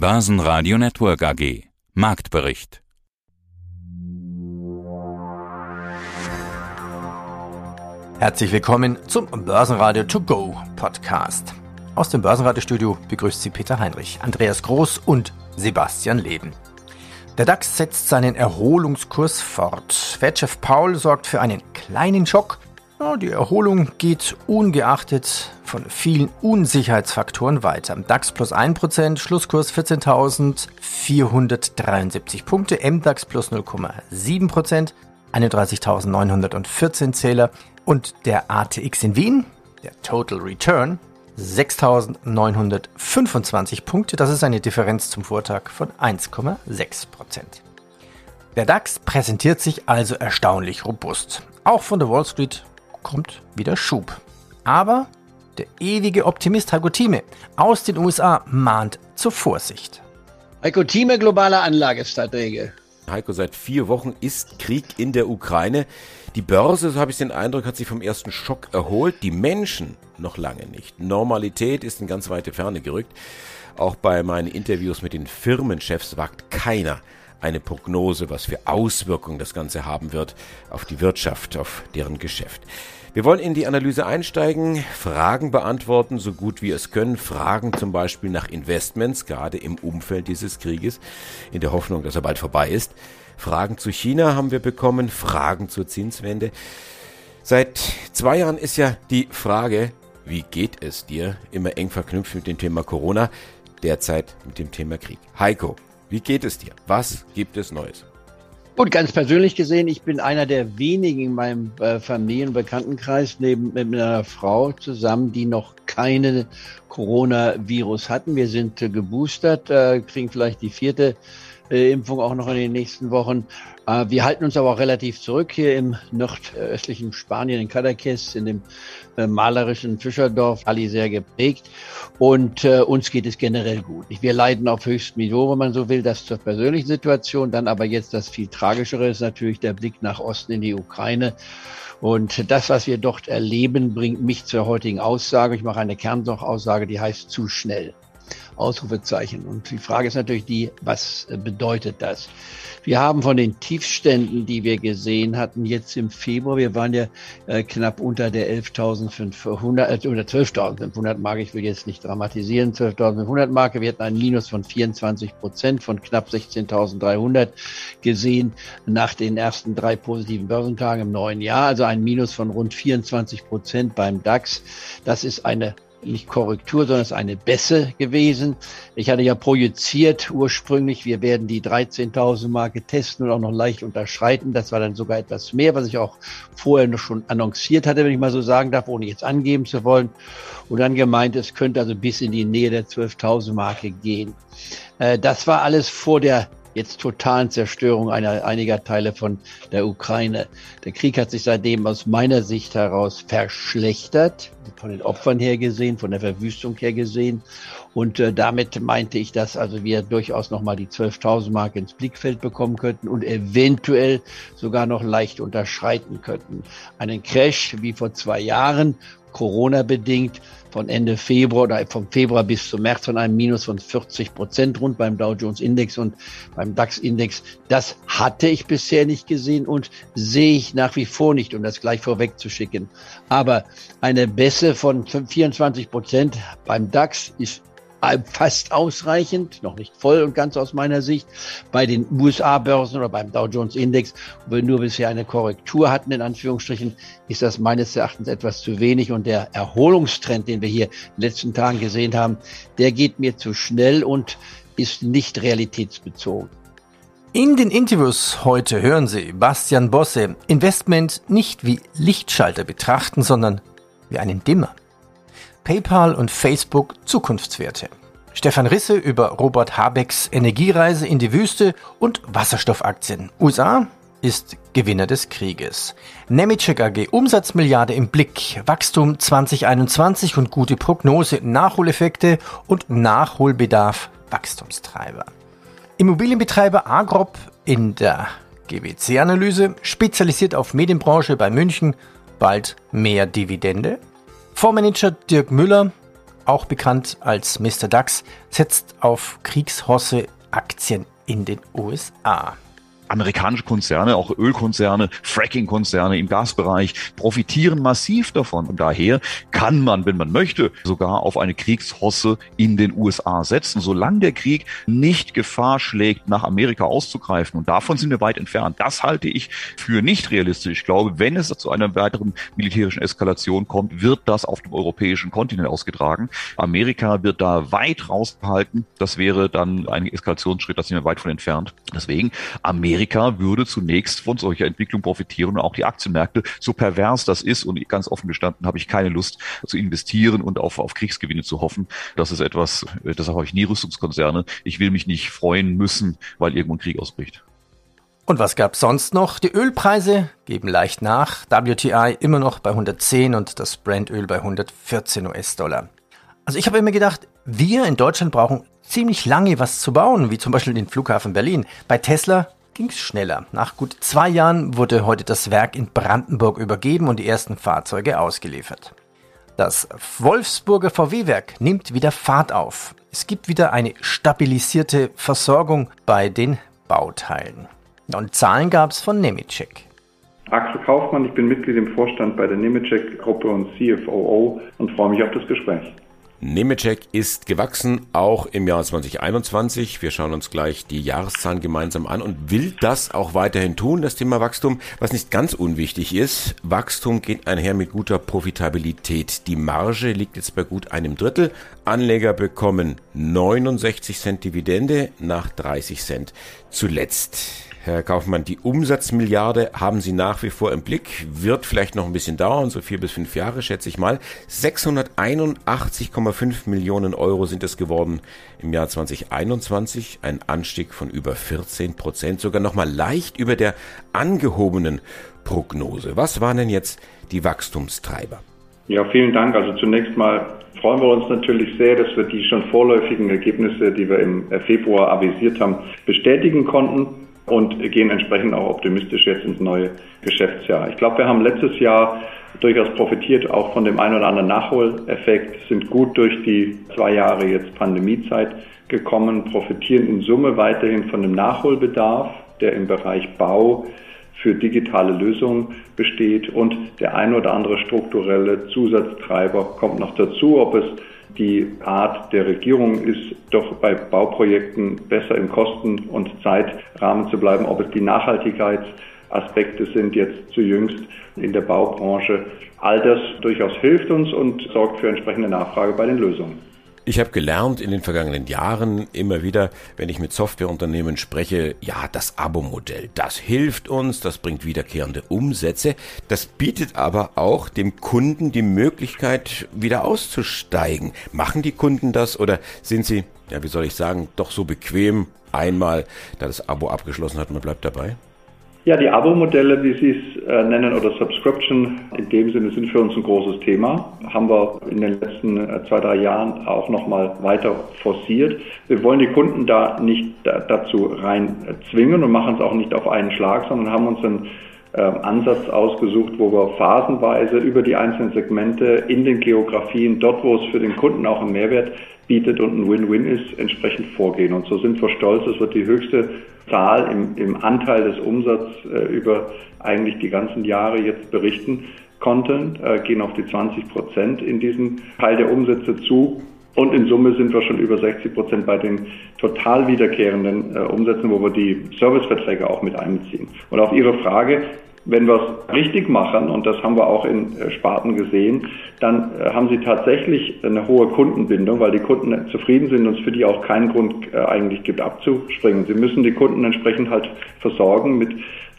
Börsenradio Network AG. Marktbericht. Herzlich willkommen zum Börsenradio To Go Podcast. Aus dem Börsenradiostudio begrüßt Sie Peter Heinrich, Andreas Groß und Sebastian Leben. Der DAX setzt seinen Erholungskurs fort. Wertchef Paul sorgt für einen kleinen Schock. Die Erholung geht ungeachtet von vielen Unsicherheitsfaktoren weiter. DAX plus 1%, Schlusskurs 14.473 Punkte, MDAX plus 0,7%, 31.914 Zähler und der ATX in Wien, der Total Return, 6.925 Punkte. Das ist eine Differenz zum Vortag von 1,6% Der DAX präsentiert sich also erstaunlich robust. Auch von der Wall Street kommt wieder Schub. Aber der ewige Optimist Heiko Thieme aus den USA mahnt zur Vorsicht. Heiko Thieme, globale Anlagestratege. Heiko, seit vier Wochen ist Krieg in der Ukraine. Die Börse, so habe ich den Eindruck, hat sich vom ersten Schock erholt. Die Menschen noch lange nicht. Normalität ist in ganz weite Ferne gerückt. Auch bei meinen Interviews mit den Firmenchefs wagt keiner eine Prognose, was für Auswirkungen das Ganze haben wird auf die Wirtschaft, auf deren Geschäft. Wir wollen in die Analyse einsteigen, Fragen beantworten, so gut wir es können. Fragen zum Beispiel nach Investments, gerade im Umfeld dieses Krieges, in der Hoffnung, dass er bald vorbei ist. Fragen zu China haben wir bekommen, Fragen zur Zinswende. Seit zwei Jahren ist ja die Frage, wie geht es dir, immer eng verknüpft mit dem Thema Corona, derzeit mit dem Thema Krieg. Heiko, wie geht es dir? Was gibt es Neues? Und ganz persönlich gesehen, ich bin einer der wenigen in meinem äh, Familienbekanntenkreis neben mit einer Frau zusammen, die noch keine Coronavirus hatten. Wir sind äh, geboostert, äh, kriegen vielleicht die vierte äh, Impfung auch noch in den nächsten Wochen. Äh, wir halten uns aber auch relativ zurück hier im nordöstlichen Spanien, in Cadaqués, in dem äh, malerischen Fischerdorf, Ali sehr geprägt. Und äh, uns geht es generell gut. Wir leiden auf höchstem Niveau, wenn man so will, das zur persönlichen Situation. Dann aber jetzt das viel tragischere ist natürlich der Blick nach Osten in die Ukraine. Und das, was wir dort erleben, bringt mich zur heutigen Aussage. Ich mache eine Kernaussage, die heißt zu schnell. Ausrufezeichen. Und die Frage ist natürlich die, was bedeutet das? Wir haben von den Tiefständen, die wir gesehen hatten, jetzt im Februar, wir waren ja äh, knapp unter der 11.500, äh, oder 12.500 Marke, ich will jetzt nicht dramatisieren, 12.500 Marke. Wir hatten einen Minus von 24 Prozent von knapp 16.300 gesehen nach den ersten drei positiven Börsentagen im neuen Jahr, also ein Minus von rund 24 Prozent beim DAX. Das ist eine nicht Korrektur, sondern es ist eine Bässe gewesen. Ich hatte ja projiziert ursprünglich, wir werden die 13.000 Marke testen und auch noch leicht unterschreiten. Das war dann sogar etwas mehr, was ich auch vorher noch schon annonciert hatte, wenn ich mal so sagen darf, ohne jetzt angeben zu wollen. Und dann gemeint, es könnte also bis in die Nähe der 12.000 Marke gehen. Äh, das war alles vor der jetzt totalen Zerstörung einer, einiger Teile von der Ukraine. Der Krieg hat sich seitdem aus meiner Sicht heraus verschlechtert, von den Opfern her gesehen, von der Verwüstung her gesehen. Und äh, damit meinte ich, dass also wir durchaus nochmal die 12.000 Mark ins Blickfeld bekommen könnten und eventuell sogar noch leicht unterschreiten könnten. Einen Crash wie vor zwei Jahren, Corona-bedingt, von Ende Februar oder vom Februar bis zum März von einem Minus von 40 Prozent rund beim Dow Jones Index und beim DAX Index. Das hatte ich bisher nicht gesehen und sehe ich nach wie vor nicht, um das gleich vorweg zu schicken. Aber eine Bässe von 24 Prozent beim DAX ist fast ausreichend, noch nicht voll und ganz aus meiner Sicht. Bei den USA-Börsen oder beim Dow Jones Index, wo wir nur bisher eine Korrektur hatten, in Anführungsstrichen, ist das meines Erachtens etwas zu wenig. Und der Erholungstrend, den wir hier in den letzten Tagen gesehen haben, der geht mir zu schnell und ist nicht realitätsbezogen. In den Interviews heute hören Sie Bastian Bosse Investment nicht wie Lichtschalter betrachten, sondern wie einen Dimmer. PayPal und Facebook Zukunftswerte. Stefan Risse über Robert Habecks Energiereise in die Wüste und Wasserstoffaktien. USA ist Gewinner des Krieges. Nemetschek AG Umsatzmilliarde im Blick, Wachstum 2021 und gute Prognose, Nachholeffekte und Nachholbedarf Wachstumstreiber. Immobilienbetreiber Agrop in der GWC-Analyse, spezialisiert auf Medienbranche bei München, bald mehr Dividende. Fondsmanager Dirk Müller auch bekannt als Mr. DAX, setzt auf Kriegshosse Aktien in den USA amerikanische Konzerne, auch Ölkonzerne, Fracking-Konzerne im Gasbereich profitieren massiv davon. Und daher kann man, wenn man möchte, sogar auf eine Kriegshosse in den USA setzen, solange der Krieg nicht Gefahr schlägt, nach Amerika auszugreifen. Und davon sind wir weit entfernt. Das halte ich für nicht realistisch. Ich glaube, wenn es zu einer weiteren militärischen Eskalation kommt, wird das auf dem europäischen Kontinent ausgetragen. Amerika wird da weit rausgehalten. Das wäre dann ein Eskalationsschritt, da sind wir weit von entfernt. Deswegen Amerika Amerika würde zunächst von solcher Entwicklung profitieren und auch die Aktienmärkte, so pervers das ist und ganz offen gestanden habe ich keine Lust zu investieren und auf, auf Kriegsgewinne zu hoffen. Das ist etwas, das habe ich nie Rüstungskonzerne. Ich will mich nicht freuen müssen, weil irgendwo ein Krieg ausbricht. Und was gab sonst noch? Die Ölpreise geben leicht nach. WTI immer noch bei 110 und das Brandöl bei 114 US-Dollar. Also ich habe immer gedacht, wir in Deutschland brauchen ziemlich lange was zu bauen, wie zum Beispiel den Flughafen Berlin. Bei Tesla ging es schneller. Nach gut zwei Jahren wurde heute das Werk in Brandenburg übergeben und die ersten Fahrzeuge ausgeliefert. Das Wolfsburger VW-Werk nimmt wieder Fahrt auf. Es gibt wieder eine stabilisierte Versorgung bei den Bauteilen. Und Zahlen gab es von Nemetschek. Axel Kaufmann, ich bin Mitglied im Vorstand bei der Nemetschek-Gruppe und CFOO und freue mich auf das Gespräch. Nemetschek ist gewachsen, auch im Jahr 2021. Wir schauen uns gleich die Jahreszahlen gemeinsam an und will das auch weiterhin tun, das Thema Wachstum. Was nicht ganz unwichtig ist, Wachstum geht einher mit guter Profitabilität. Die Marge liegt jetzt bei gut einem Drittel. Anleger bekommen 69 Cent Dividende nach 30 Cent zuletzt. Herr Kaufmann, die Umsatzmilliarde haben Sie nach wie vor im Blick, wird vielleicht noch ein bisschen dauern, so vier bis fünf Jahre schätze ich mal. 681,5 Millionen Euro sind es geworden im Jahr 2021, ein Anstieg von über 14 Prozent, sogar noch mal leicht über der angehobenen Prognose. Was waren denn jetzt die Wachstumstreiber? Ja, vielen Dank. Also zunächst mal freuen wir uns natürlich sehr, dass wir die schon vorläufigen Ergebnisse, die wir im Februar avisiert haben, bestätigen konnten und gehen entsprechend auch optimistisch jetzt ins neue Geschäftsjahr. Ich glaube, wir haben letztes Jahr durchaus profitiert, auch von dem einen oder anderen Nachholeffekt, sind gut durch die zwei Jahre jetzt Pandemiezeit gekommen, profitieren in Summe weiterhin von dem Nachholbedarf, der im Bereich Bau für digitale Lösungen besteht und der ein oder andere strukturelle Zusatztreiber kommt noch dazu, ob es die Art der Regierung ist, doch bei Bauprojekten besser im Kosten- und Zeitrahmen zu bleiben, ob es die Nachhaltigkeitsaspekte sind jetzt zu jüngst in der Baubranche. All das durchaus hilft uns und sorgt für entsprechende Nachfrage bei den Lösungen. Ich habe gelernt in den vergangenen Jahren immer wieder, wenn ich mit Softwareunternehmen spreche, ja, das Abo-Modell, das hilft uns, das bringt wiederkehrende Umsätze, das bietet aber auch dem Kunden die Möglichkeit, wieder auszusteigen. Machen die Kunden das oder sind sie, ja, wie soll ich sagen, doch so bequem einmal, da das Abo abgeschlossen hat, man bleibt dabei? Ja, die Abo-Modelle, wie Sie es äh, nennen, oder Subscription in dem Sinne sind für uns ein großes Thema. Haben wir in den letzten äh, zwei, drei Jahren auch nochmal weiter forciert. Wir wollen die Kunden da nicht da, dazu rein äh, zwingen und machen es auch nicht auf einen Schlag, sondern haben uns äh, Ansatz ausgesucht, wo wir phasenweise über die einzelnen Segmente in den Geografien, dort wo es für den Kunden auch einen Mehrwert bietet und ein Win-Win ist, entsprechend vorgehen. Und so sind wir stolz, es wird die höchste Zahl im, im Anteil des Umsatzes äh, über eigentlich die ganzen Jahre jetzt berichten konnten, äh, gehen auf die 20 Prozent in diesem Teil der Umsätze zu. Und in Summe sind wir schon über 60 Prozent bei den total wiederkehrenden äh, Umsätzen, wo wir die Serviceverträge auch mit einbeziehen. Und auf Ihre Frage, wenn wir es richtig machen, und das haben wir auch in äh, Sparten gesehen, dann äh, haben sie tatsächlich eine hohe Kundenbindung, weil die Kunden zufrieden sind und es für die auch keinen Grund äh, eigentlich gibt, abzuspringen. Sie müssen die Kunden entsprechend halt versorgen mit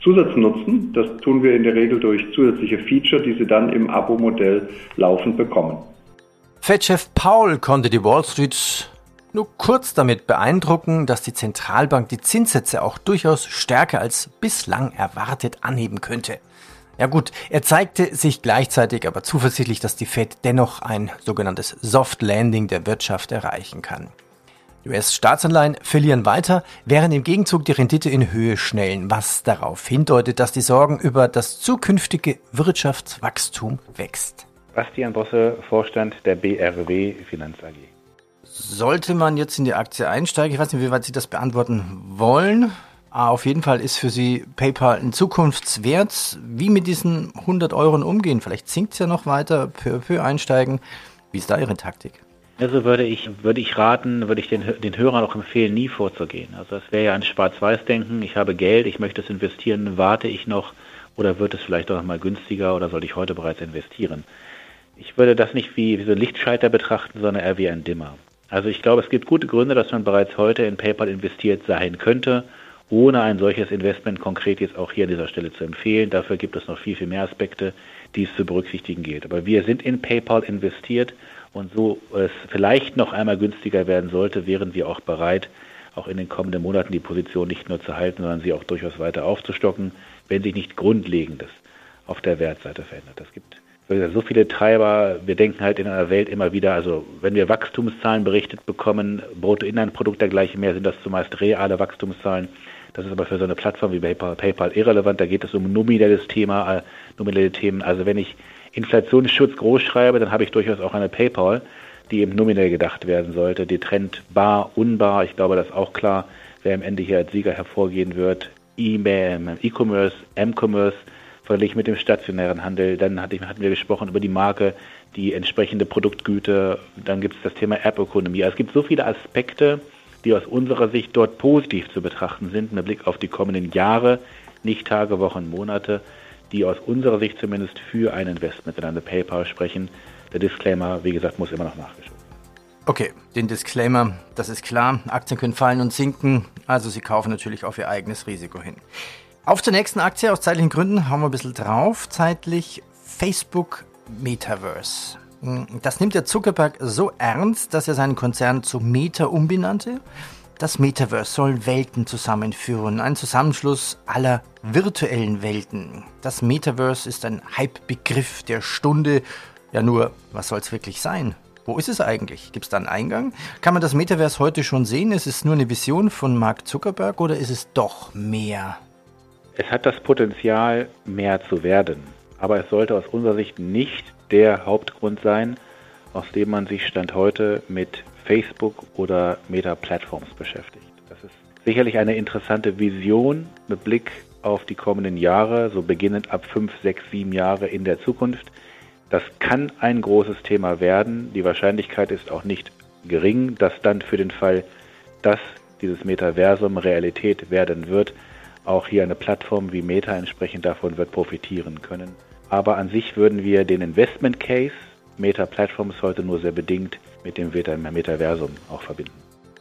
Zusatznutzen. Das tun wir in der Regel durch zusätzliche Feature, die sie dann im Abo-Modell laufend bekommen. Fed-Chef Paul konnte die Wall Street nur kurz damit beeindrucken, dass die Zentralbank die Zinssätze auch durchaus stärker als bislang erwartet anheben könnte. Ja gut, er zeigte sich gleichzeitig aber zuversichtlich, dass die Fed dennoch ein sogenanntes Soft Landing der Wirtschaft erreichen kann. US-Staatsanleihen verlieren weiter, während im Gegenzug die Rendite in Höhe schnellen, was darauf hindeutet, dass die Sorgen über das zukünftige Wirtschaftswachstum wächst. Bastian Bosse, Vorstand der BRW Finanz AG. Sollte man jetzt in die Aktie einsteigen? Ich weiß nicht, wie weit Sie das beantworten wollen. Auf jeden Fall ist für Sie PayPal ein Zukunftswert. Wie mit diesen 100 Euro umgehen? Vielleicht sinkt es ja noch weiter, peu à peu einsteigen. Wie ist da Ihre Taktik? Also würde ich, würde ich raten, würde ich den, den Hörern auch empfehlen, nie vorzugehen. Also das wäre ja ein Schwarz-Weiß-Denken. Ich habe Geld, ich möchte es investieren, warte ich noch oder wird es vielleicht auch mal günstiger oder soll ich heute bereits investieren? Ich würde das nicht wie, wie so ein Lichtschalter betrachten, sondern eher wie ein Dimmer. Also ich glaube, es gibt gute Gründe, dass man bereits heute in PayPal investiert sein könnte ohne ein solches Investment konkret jetzt auch hier an dieser Stelle zu empfehlen. Dafür gibt es noch viel, viel mehr Aspekte, die es zu berücksichtigen gilt. Aber wir sind in PayPal investiert und so es vielleicht noch einmal günstiger werden sollte, wären wir auch bereit, auch in den kommenden Monaten die Position nicht nur zu halten, sondern sie auch durchaus weiter aufzustocken, wenn sich nicht Grundlegendes auf der Wertseite verändert. Es gibt so viele Treiber. Wir denken halt in einer Welt immer wieder, also wenn wir Wachstumszahlen berichtet bekommen, Bruttoinlandprodukt dergleichen mehr, sind das zumeist reale Wachstumszahlen. Das ist aber für so eine Plattform wie PayPal, irrelevant. Da geht es um nominelles Thema, äh, nominelle Themen. Also wenn ich Inflationsschutz groß schreibe, dann habe ich durchaus auch eine PayPal, die eben nominell gedacht werden sollte. Die Trend bar, unbar, ich glaube, das ist auch klar, wer am Ende hier als Sieger hervorgehen wird. E-Commerce, M-Commerce, verglichen mit dem stationären Handel. Dann hatte ich, hatten wir gesprochen über die Marke, die entsprechende Produktgüte. Dann gibt es das Thema App-Ökonomie. Also es gibt so viele Aspekte, die aus unserer Sicht dort positiv zu betrachten sind, mit Blick auf die kommenden Jahre, nicht Tage, Wochen, Monate, die aus unserer Sicht zumindest für ein Investment in eine PayPal sprechen. Der Disclaimer, wie gesagt, muss immer noch nachgeschaut werden. Okay, den Disclaimer, das ist klar. Aktien können fallen und sinken, also Sie kaufen natürlich auf Ihr eigenes Risiko hin. Auf zur nächsten Aktie, aus zeitlichen Gründen hauen wir ein bisschen drauf. Zeitlich Facebook Metaverse. Das nimmt der Zuckerberg so ernst, dass er seinen Konzern zu Meta umbenannte. Das Metaverse soll Welten zusammenführen, ein Zusammenschluss aller virtuellen Welten. Das Metaverse ist ein Hype-Begriff der Stunde. Ja nur, was soll es wirklich sein? Wo ist es eigentlich? Gibt es da einen Eingang? Kann man das Metaverse heute schon sehen? Ist es nur eine Vision von Mark Zuckerberg oder ist es doch mehr? Es hat das Potenzial, mehr zu werden. Aber es sollte aus unserer Sicht nicht der Hauptgrund sein, aus dem man sich Stand heute mit Facebook oder Meta-Plattforms beschäftigt. Das ist sicherlich eine interessante Vision mit Blick auf die kommenden Jahre, so beginnend ab fünf, sechs, sieben Jahre in der Zukunft. Das kann ein großes Thema werden. Die Wahrscheinlichkeit ist auch nicht gering, dass dann für den Fall, dass dieses Metaversum Realität werden wird, auch hier eine Plattform wie Meta entsprechend davon wird profitieren können. Aber an sich würden wir den Investment Case Meta Platforms heute nur sehr bedingt mit dem Metaversum auch verbinden.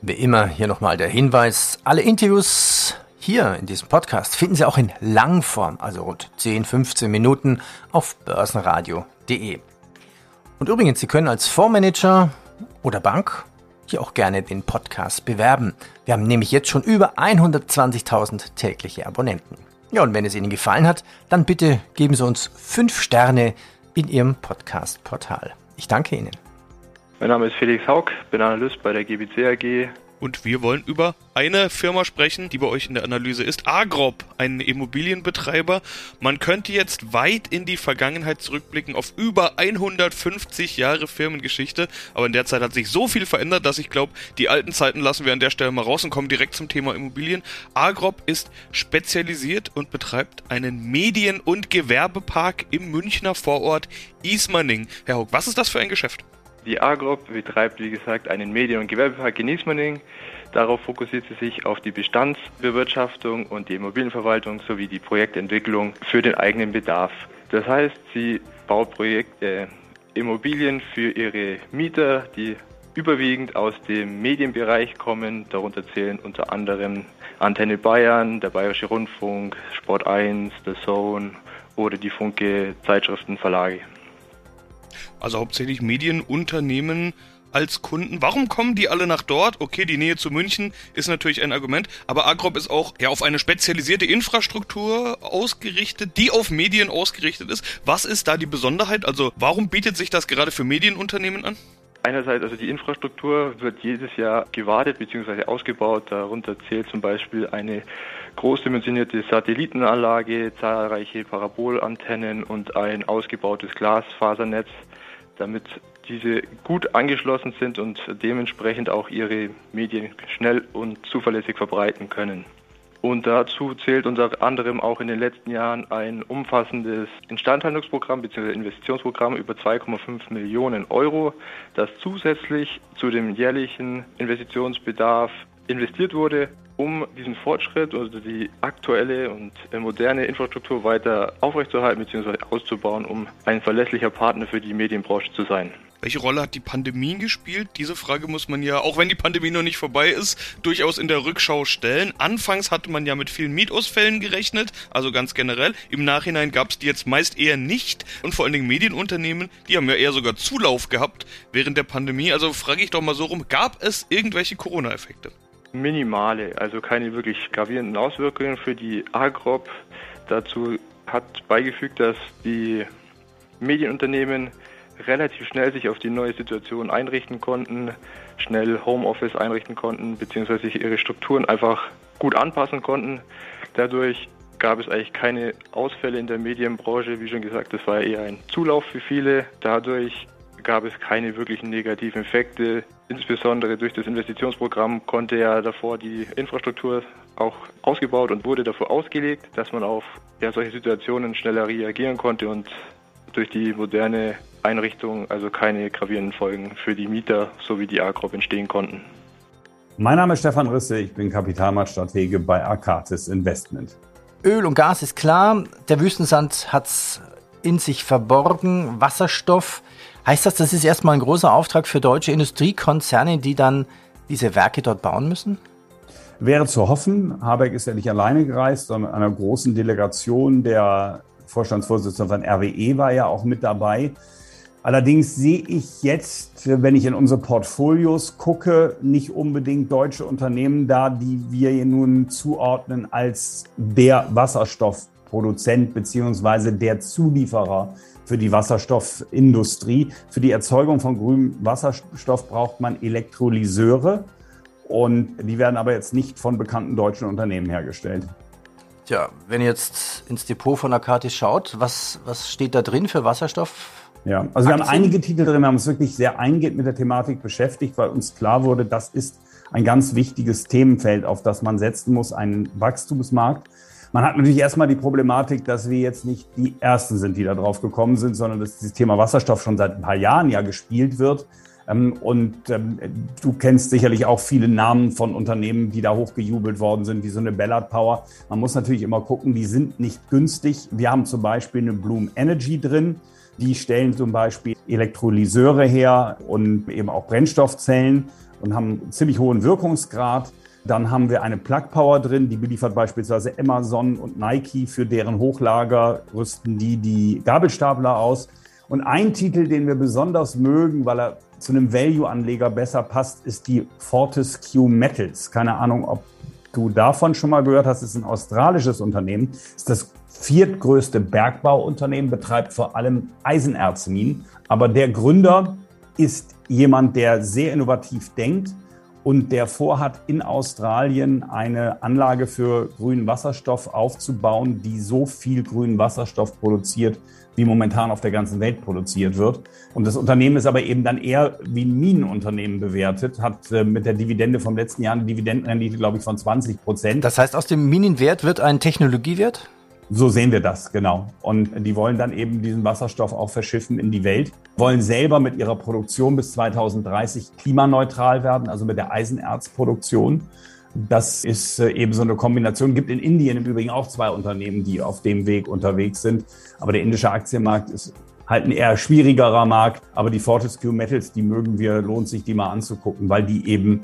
Wie immer hier nochmal der Hinweis, alle Interviews hier in diesem Podcast finden Sie auch in Langform, also rund 10, 15 Minuten auf börsenradio.de. Und übrigens, Sie können als Fondsmanager oder Bank hier auch gerne den Podcast bewerben. Wir haben nämlich jetzt schon über 120.000 tägliche Abonnenten. Ja, und wenn es Ihnen gefallen hat, dann bitte geben Sie uns 5 Sterne in Ihrem Podcast-Portal. Ich danke Ihnen. Mein Name ist Felix Haug, bin Analyst bei der GBC AG und wir wollen über eine Firma sprechen, die bei euch in der Analyse ist. Agrop, ein Immobilienbetreiber. Man könnte jetzt weit in die Vergangenheit zurückblicken auf über 150 Jahre Firmengeschichte. Aber in der Zeit hat sich so viel verändert, dass ich glaube, die alten Zeiten lassen wir an der Stelle mal raus und kommen direkt zum Thema Immobilien. Agrop ist spezialisiert und betreibt einen Medien- und Gewerbepark im Münchner Vorort Ismaning. Herr Hock, was ist das für ein Geschäft? Die Agrop betreibt, wie gesagt, einen Medien- und Gewerbepark in Ismaning. Darauf fokussiert sie sich auf die Bestandsbewirtschaftung und die Immobilienverwaltung sowie die Projektentwicklung für den eigenen Bedarf. Das heißt, sie baut Projekte, Immobilien für ihre Mieter, die überwiegend aus dem Medienbereich kommen. Darunter zählen unter anderem Antenne Bayern, der Bayerische Rundfunk, Sport 1, The Zone oder die Funke Zeitschriftenverlage also hauptsächlich Medienunternehmen als Kunden. Warum kommen die alle nach dort? Okay, die Nähe zu München ist natürlich ein Argument, aber Agrop ist auch ja auf eine spezialisierte Infrastruktur ausgerichtet, die auf Medien ausgerichtet ist. Was ist da die Besonderheit? Also warum bietet sich das gerade für Medienunternehmen an? Einerseits, also die Infrastruktur wird jedes Jahr gewartet bzw. ausgebaut. Darunter zählt zum Beispiel eine großdimensionierte Satellitenanlage, zahlreiche Parabolantennen und ein ausgebautes Glasfasernetz, damit diese gut angeschlossen sind und dementsprechend auch ihre Medien schnell und zuverlässig verbreiten können. Und dazu zählt unter anderem auch in den letzten Jahren ein umfassendes Instandhaltungsprogramm bzw. Investitionsprogramm über 2,5 Millionen Euro, das zusätzlich zu dem jährlichen Investitionsbedarf investiert wurde, um diesen Fortschritt oder die aktuelle und moderne Infrastruktur weiter aufrechtzuerhalten bzw. auszubauen, um ein verlässlicher Partner für die Medienbranche zu sein. Welche Rolle hat die Pandemie gespielt? Diese Frage muss man ja, auch wenn die Pandemie noch nicht vorbei ist, durchaus in der Rückschau stellen. Anfangs hatte man ja mit vielen Mietausfällen gerechnet, also ganz generell. Im Nachhinein gab es die jetzt meist eher nicht. Und vor allen Dingen Medienunternehmen, die haben ja eher sogar Zulauf gehabt während der Pandemie. Also frage ich doch mal so rum, gab es irgendwelche Corona-Effekte? Minimale, also keine wirklich gravierenden Auswirkungen für die Agrop. Dazu hat beigefügt, dass die Medienunternehmen relativ schnell sich auf die neue Situation einrichten konnten, schnell Homeoffice einrichten konnten, beziehungsweise sich ihre Strukturen einfach gut anpassen konnten. Dadurch gab es eigentlich keine Ausfälle in der Medienbranche. Wie schon gesagt, das war eher ein Zulauf für viele. Dadurch gab es keine wirklichen negativen Effekte. Insbesondere durch das Investitionsprogramm konnte ja davor die Infrastruktur auch ausgebaut und wurde davor ausgelegt, dass man auf ja, solche Situationen schneller reagieren konnte und durch die moderne Einrichtung also keine gravierenden Folgen für die Mieter sowie die Agrop entstehen konnten. Mein Name ist Stefan Risse, ich bin Kapitalmarktstratege bei Arcatis Investment. Öl und Gas ist klar, der Wüstensand hat es in sich verborgen, Wasserstoff. Heißt das, das ist erstmal ein großer Auftrag für deutsche Industriekonzerne, die dann diese Werke dort bauen müssen? Wäre zu hoffen, Habeck ist ja nicht alleine gereist, sondern einer großen Delegation der Vorstandsvorsitzende von RWE war ja auch mit dabei. Allerdings sehe ich jetzt, wenn ich in unsere Portfolios gucke, nicht unbedingt deutsche Unternehmen da, die wir nun zuordnen als der Wasserstoffproduzent beziehungsweise der Zulieferer für die Wasserstoffindustrie. Für die Erzeugung von grünem Wasserstoff braucht man Elektrolyseure und die werden aber jetzt nicht von bekannten deutschen Unternehmen hergestellt. Tja, wenn ihr jetzt ins Depot von Akatis schaut, was, was steht da drin für Wasserstoff? Ja, also wir haben einige Titel drin, wir haben uns wirklich sehr eingehend mit der Thematik beschäftigt, weil uns klar wurde, das ist ein ganz wichtiges Themenfeld, auf das man setzen muss, ein Wachstumsmarkt. Man hat natürlich erstmal die Problematik, dass wir jetzt nicht die Ersten sind, die da drauf gekommen sind, sondern dass dieses Thema Wasserstoff schon seit ein paar Jahren ja gespielt wird. Ähm, und ähm, du kennst sicherlich auch viele Namen von Unternehmen, die da hochgejubelt worden sind, wie so eine Ballard Power. Man muss natürlich immer gucken, die sind nicht günstig. Wir haben zum Beispiel eine Bloom Energy drin. Die stellen zum Beispiel Elektrolyseure her und eben auch Brennstoffzellen und haben einen ziemlich hohen Wirkungsgrad. Dann haben wir eine Plug Power drin, die beliefert beispielsweise Amazon und Nike für deren Hochlager, rüsten die die Gabelstapler aus. Und ein Titel, den wir besonders mögen, weil er zu einem Value-Anleger besser passt, ist die Fortescue Metals. Keine Ahnung, ob du davon schon mal gehört hast. Es ist ein australisches Unternehmen. Es ist das viertgrößte Bergbauunternehmen, betreibt vor allem Eisenerzminen. Aber der Gründer ist jemand, der sehr innovativ denkt und der vorhat, in Australien eine Anlage für grünen Wasserstoff aufzubauen, die so viel grünen Wasserstoff produziert, wie momentan auf der ganzen Welt produziert wird. Und das Unternehmen ist aber eben dann eher wie ein Minenunternehmen bewertet, hat äh, mit der Dividende vom letzten Jahr eine Dividendenrendite, glaube ich, von 20 Prozent. Das heißt, aus dem Minenwert wird ein Technologiewert? So sehen wir das, genau. Und die wollen dann eben diesen Wasserstoff auch verschiffen in die Welt, wollen selber mit ihrer Produktion bis 2030 klimaneutral werden, also mit der Eisenerzproduktion. Das ist äh, eben so eine Kombination. Gibt in Indien im Übrigen auch zwei Unternehmen, die auf dem Weg unterwegs sind. Aber der indische Aktienmarkt ist halt ein eher schwierigerer Markt. Aber die Fortescue Metals, die mögen wir, lohnt sich die mal anzugucken, weil die eben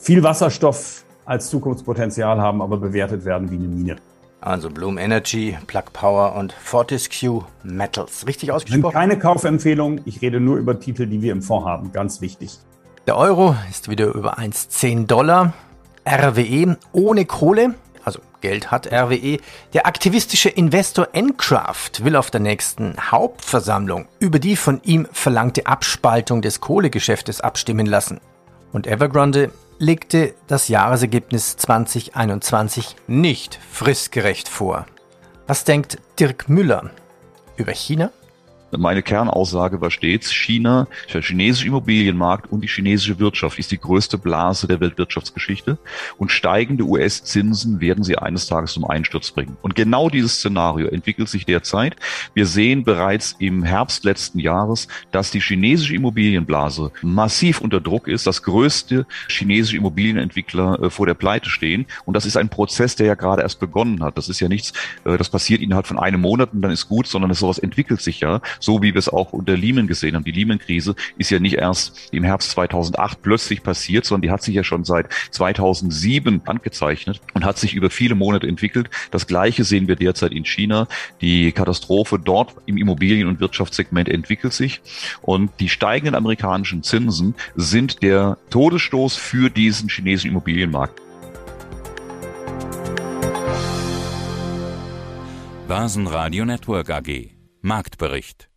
viel Wasserstoff als Zukunftspotenzial haben, aber bewertet werden wie eine Mine. Also Bloom Energy, Plug Power und Fortescue Metals. Richtig ausgesprochen? Sind keine Kaufempfehlung. Ich rede nur über Titel, die wir im Fonds haben. Ganz wichtig. Der Euro ist wieder über 1,10 Dollar. RWE ohne Kohle. also Geld hat RWE, der aktivistische Investor Encraft will auf der nächsten Hauptversammlung über die von ihm verlangte Abspaltung des Kohlegeschäftes abstimmen lassen. Und Evergrande legte das Jahresergebnis 2021 nicht fristgerecht vor. Was denkt Dirk Müller über China? Meine Kernaussage war stets, China, der chinesische Immobilienmarkt und die chinesische Wirtschaft ist die größte Blase der Weltwirtschaftsgeschichte und steigende US-Zinsen werden sie eines Tages zum Einsturz bringen. Und genau dieses Szenario entwickelt sich derzeit. Wir sehen bereits im Herbst letzten Jahres, dass die chinesische Immobilienblase massiv unter Druck ist, dass größte chinesische Immobilienentwickler äh, vor der Pleite stehen. Und das ist ein Prozess, der ja gerade erst begonnen hat. Das ist ja nichts, äh, das passiert innerhalb von einem Monat und dann ist gut, sondern sowas entwickelt sich ja so wie wir es auch unter Lehman gesehen haben. Die Lehman-Krise ist ja nicht erst im Herbst 2008 plötzlich passiert, sondern die hat sich ja schon seit 2007 angezeichnet und hat sich über viele Monate entwickelt. Das Gleiche sehen wir derzeit in China. Die Katastrophe dort im Immobilien- und Wirtschaftssegment entwickelt sich und die steigenden amerikanischen Zinsen sind der Todesstoß für diesen chinesischen Immobilienmarkt. Basen Radio Network AG Marktbericht